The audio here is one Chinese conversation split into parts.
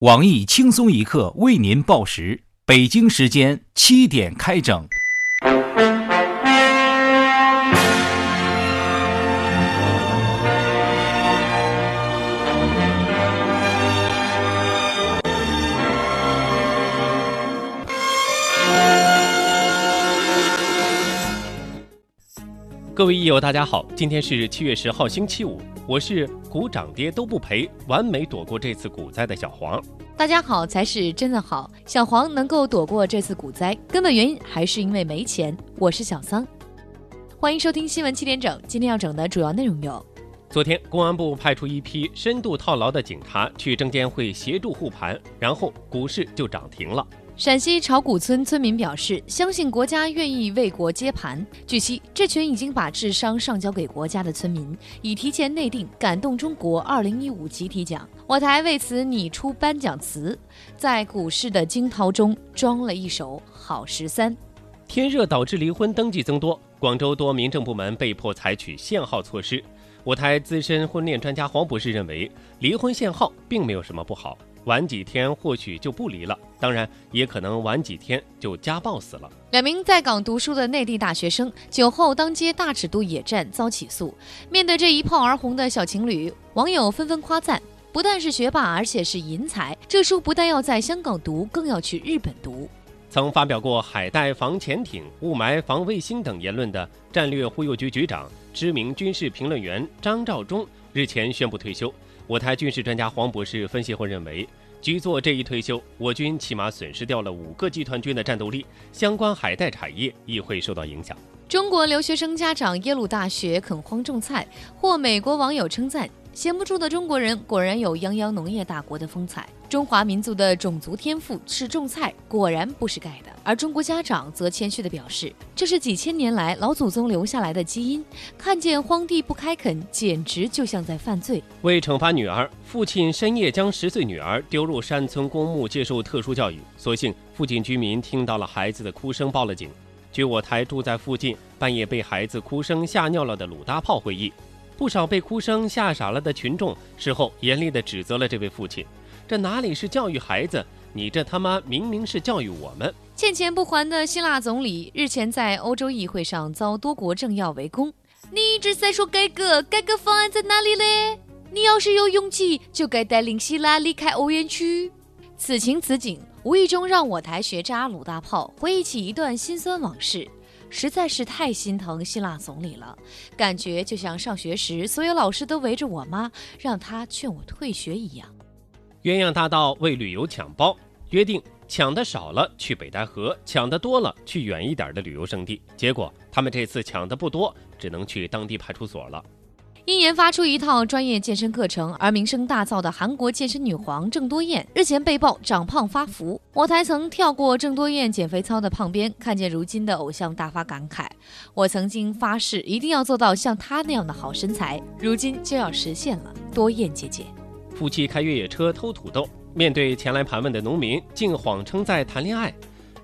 网易轻松一刻为您报时，北京时间七点开整。各位益友，大家好，今天是七月十号，星期五，我是股涨跌都不赔，完美躲过这次股灾的小黄。大家好才是真的好，小黄能够躲过这次股灾，根本原因还是因为没钱。我是小桑，欢迎收听新闻七点整。今天要整的主要内容有：昨天公安部派出一批深度套牢的警察去证监会协助护盘，然后股市就涨停了。陕西炒股村村民表示，相信国家愿意为国接盘。据悉，这群已经把智商上交给国家的村民，已提前内定“感动中国 ”2015 集体奖。我台为此拟出颁奖词，在股市的惊涛中装了一首《好十三》。天热导致离婚登记增多，广州多民政部门被迫采取限号措施。我台资深婚恋专家黄博士认为，离婚限号并没有什么不好。晚几天或许就不离了，当然也可能晚几天就家暴死了。两名在港读书的内地大学生酒后当街大尺度野战遭起诉。面对这一炮而红的小情侣，网友纷纷夸赞：不但是学霸，而且是淫才。这书不但要在香港读，更要去日本读。曾发表过“海带防潜艇，雾霾防卫星”等言论的战略忽悠局局长、知名军事评论员张召忠日前宣布退休。我台军事专家黄博士分析后认为，局座这一退休，我军起码损失掉了五个集团军的战斗力，相关海带产业亦会受到影响。中国留学生家长耶鲁大学垦荒种菜，获美国网友称赞。闲不住的中国人果然有泱泱农业大国的风采。中华民族的种族天赋是种菜，果然不是盖的。而中国家长则谦虚地表示，这是几千年来老祖宗留下来的基因。看见荒地不开垦，简直就像在犯罪。为惩罚女儿，父亲深夜将十岁女儿丢入山村公墓接受特殊教育。所幸附近居民听到了孩子的哭声，报了警。据我台住在附近、半夜被孩子哭声吓尿了的鲁大炮回忆。不少被哭声吓傻了的群众事后严厉地指责了这位父亲：“这哪里是教育孩子，你这他妈明明是教育我们！”欠钱不还的希腊总理日前在欧洲议会上遭多国政要围攻。你一直在说改革，改革方案在哪里嘞？你要是有勇气，就该带领希腊离开欧元区。此情此景，无意中让我台学渣鲁大炮回忆起一段心酸往事。实在是太心疼希腊总理了，感觉就像上学时所有老师都围着我妈，让她劝我退学一样。鸳鸯大道为旅游抢包，约定抢的少了去北戴河，抢的多了去远一点的旅游胜地。结果他们这次抢的不多，只能去当地派出所了。因研发出一套专业健身课程而名声大噪的韩国健身女皇郑多燕日前被曝长胖发福。我台曾跳过郑多燕减肥操的胖边，看见如今的偶像，大发感慨：我曾经发誓一定要做到像她那样的好身材，如今就要实现了。多燕姐姐，夫妻开越野车偷土豆，面对前来盘问的农民，竟谎称在谈恋爱。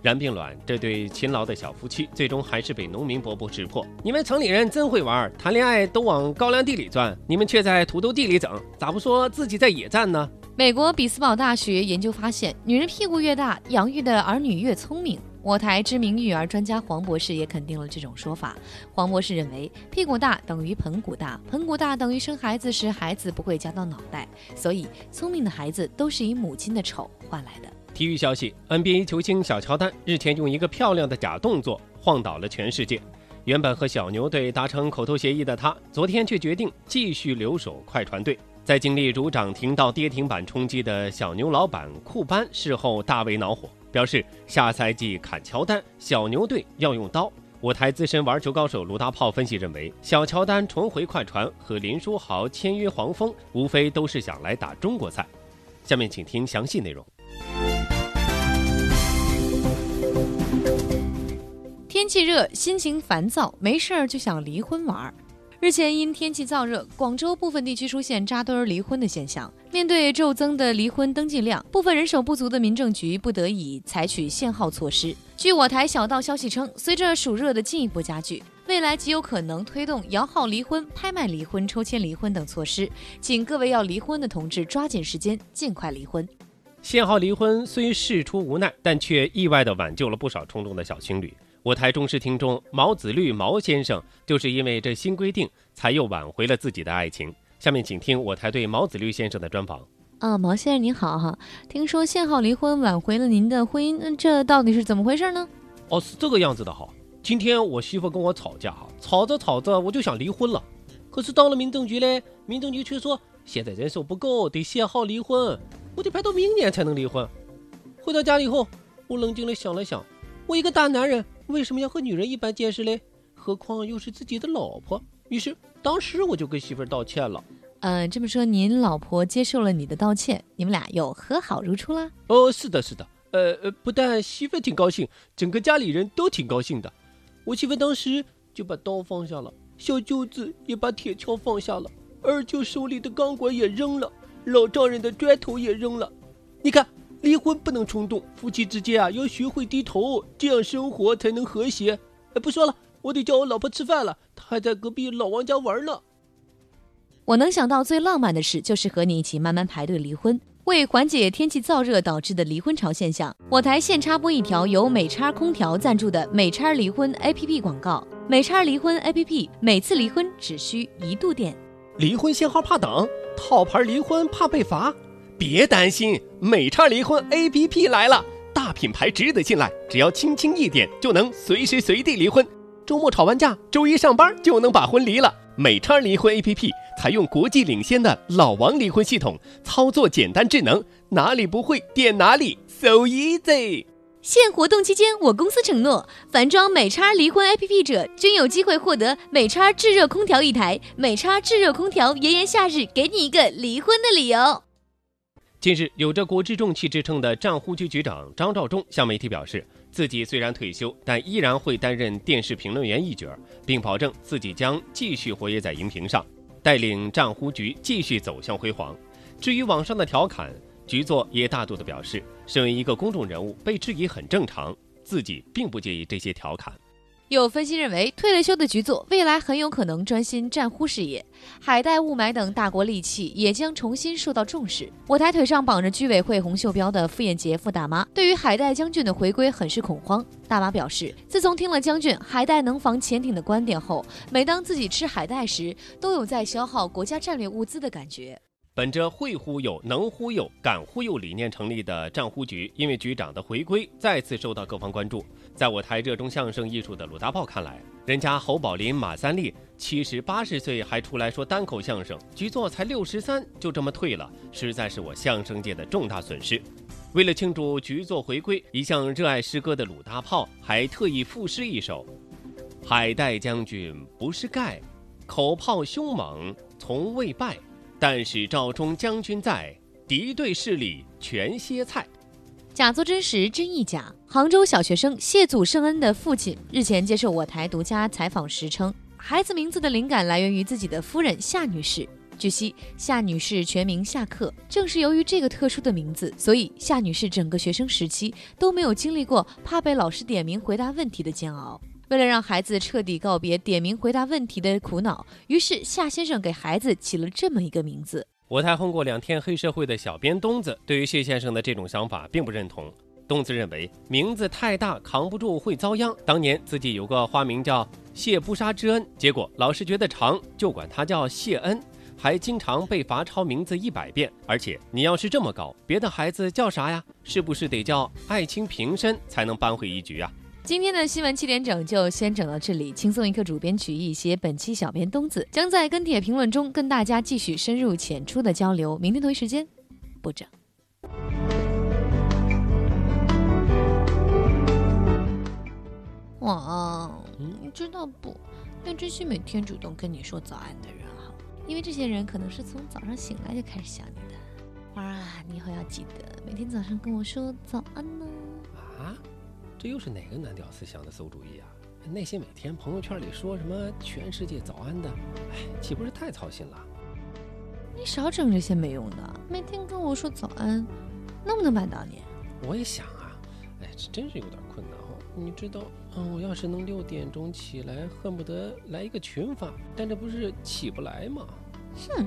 然并卵，这对勤劳的小夫妻最终还是被农民伯伯识破。你们城里人真会玩，谈恋爱都往高粱地里钻，你们却在土豆地里整，咋不说自己在野战呢？美国比斯堡大学研究发现，女人屁股越大，养育的儿女越聪明。我台知名育儿专家黄博士也肯定了这种说法。黄博士认为，屁股大等于盆骨大，盆骨大等于生孩子时孩子不会夹到脑袋，所以聪明的孩子都是以母亲的丑换来的。体育消息：NBA 球星小乔丹日前用一个漂亮的假动作晃倒了全世界。原本和小牛队达成口头协议的他，昨天却决定继续留守快船队。在经历如涨停到跌停板冲击的小牛老板库班事后大为恼火，表示下赛季砍乔丹，小牛队要用刀。我台资深玩球高手卢大炮分析认为，小乔丹重回快船和林书豪签约黄蜂，无非都是想来打中国赛。下面请听详细内容。天气热，心情烦躁，没事儿就想离婚玩儿。日前因天气燥热，广州部分地区出现扎堆儿离婚的现象。面对骤增的离婚登记量，部分人手不足的民政局不得已采取限号措施。据我台小道消息称，随着暑热的进一步加剧，未来极有可能推动摇号离婚、拍卖离婚、抽签离婚等措施。请各位要离婚的同志抓紧时间，尽快离婚。限号离婚虽事出无奈，但却意外地挽救了不少冲动的小情侣。我台忠实听众毛子绿毛先生就是因为这新规定，才又挽回了自己的爱情。下面请听我台对毛子绿先生的专访。啊，毛先生您好哈，听说限号离婚挽回了您的婚姻，那这到底是怎么回事呢？哦，是这个样子的哈。今天我媳妇跟我吵架哈，吵着吵着我就想离婚了，可是到了民政局嘞，民政局却说现在人手不够，得限号离婚，我得排到明年才能离婚。回到家以后，我冷静的想了想，我一个大男人为什么要和女人一般见识嘞？何况又是自己的老婆。于是当时我就跟媳妇儿道歉了。嗯，这么说您老婆接受了你的道歉，你们俩又和好如初啦？哦，是的，是的，呃呃，不但媳妇挺高兴，整个家里人都挺高兴的。我媳妇当时就把刀放下了，小舅子也把铁锹放下了，二舅手里的钢管也扔了，老丈人的砖头也扔了。你看，离婚不能冲动，夫妻之间啊要学会低头，这样生活才能和谐。哎，不说了，我得叫我老婆吃饭了，她还在隔壁老王家玩呢。我能想到最浪漫的事，就是和你一起慢慢排队离婚，为缓解天气燥热导致的离婚潮现象。我台现插播一条由美叉空调赞助的美叉离婚 APP 广告。美叉离婚 APP，每次离婚只需一度电。离婚限号怕等，套牌离婚怕被罚，别担心，美叉离婚 APP 来了，大品牌值得信赖，只要轻轻一点就能随时随地离婚。周末吵完架，周一上班就能把婚离了。美叉离婚 APP 采用国际领先的老王离婚系统，操作简单智能，哪里不会点哪里，so easy。现活动期间，我公司承诺，凡装美叉离婚 APP 者均有机会获得美叉制热空调一台。美叉制热空调，炎炎夏日，给你一个离婚的理由。近日，有着国之重器之称的战忽局局长张召忠向媒体表示。自己虽然退休，但依然会担任电视评论员一角，并保证自己将继续活跃在荧屏上，带领战忽局继续走向辉煌。至于网上的调侃，局座也大度地表示，身为一个公众人物，被质疑很正常，自己并不介意这些调侃。有分析认为，退了休的局座未来很有可能专心战忽事业，海带、雾霾等大国利器也将重新受到重视。我台腿上绑着居委会红袖标的傅艳杰傅大妈，对于海带将军的回归很是恐慌。大妈表示，自从听了将军“海带能防潜艇”的观点后，每当自己吃海带时，都有在消耗国家战略物资的感觉。本着会忽悠、能忽悠、敢忽悠理念成立的战忽局，因为局长的回归，再次受到各方关注。在我台热衷相声艺术的鲁大炮看来，人家侯宝林、马三立七十八十岁还出来说单口相声，局座才六十三就这么退了，实在是我相声界的重大损失。为了庆祝局座回归，一向热爱诗歌的鲁大炮还特意赋诗一首：“海带将军不是盖，口炮凶猛从未败。”但是赵忠将军在，敌对势力全歇菜。假作真实，真亦假。杭州小学生谢祖圣恩的父亲日前接受我台独家采访时称，孩子名字的灵感来源于自己的夫人夏女士。据悉，夏女士全名夏克，正是由于这个特殊的名字，所以夏女士整个学生时期都没有经历过怕被老师点名回答问题的煎熬。为了让孩子彻底告别点名回答问题的苦恼，于是夏先生给孩子起了这么一个名字。我台混过两天黑社会的小编东子，对于谢先生的这种想法并不认同。东子认为名字太大扛不住会遭殃。当年自己有个花名叫谢不杀之恩，结果老师觉得长，就管他叫谢恩，还经常被罚抄名字一百遍。而且你要是这么搞，别的孩子叫啥呀？是不是得叫爱卿平身才能扳回一局啊？今天的新闻七点整就先整到这里。轻松一刻主编曲艺写本期小编东子将在跟帖评论中跟大家继续深入浅出的交流。明天同一时间不整。哇，你知道不？要珍惜每天主动跟你说早安的人哈，因为这些人可能是从早上醒来就开始想你的。花儿啊，你以后要记得每天早上跟我说早安呢。这又是哪个男屌丝想的馊主意啊？那些每天朋友圈里说什么全世界早安的，哎，岂不是太操心了？你少整这些没用的，每天跟我说早安，能不能办到你？我也想啊，哎，这真是有点困难哦。你知道，嗯，我要是能六点钟起来，恨不得来一个群发，但这不是起不来吗？哼。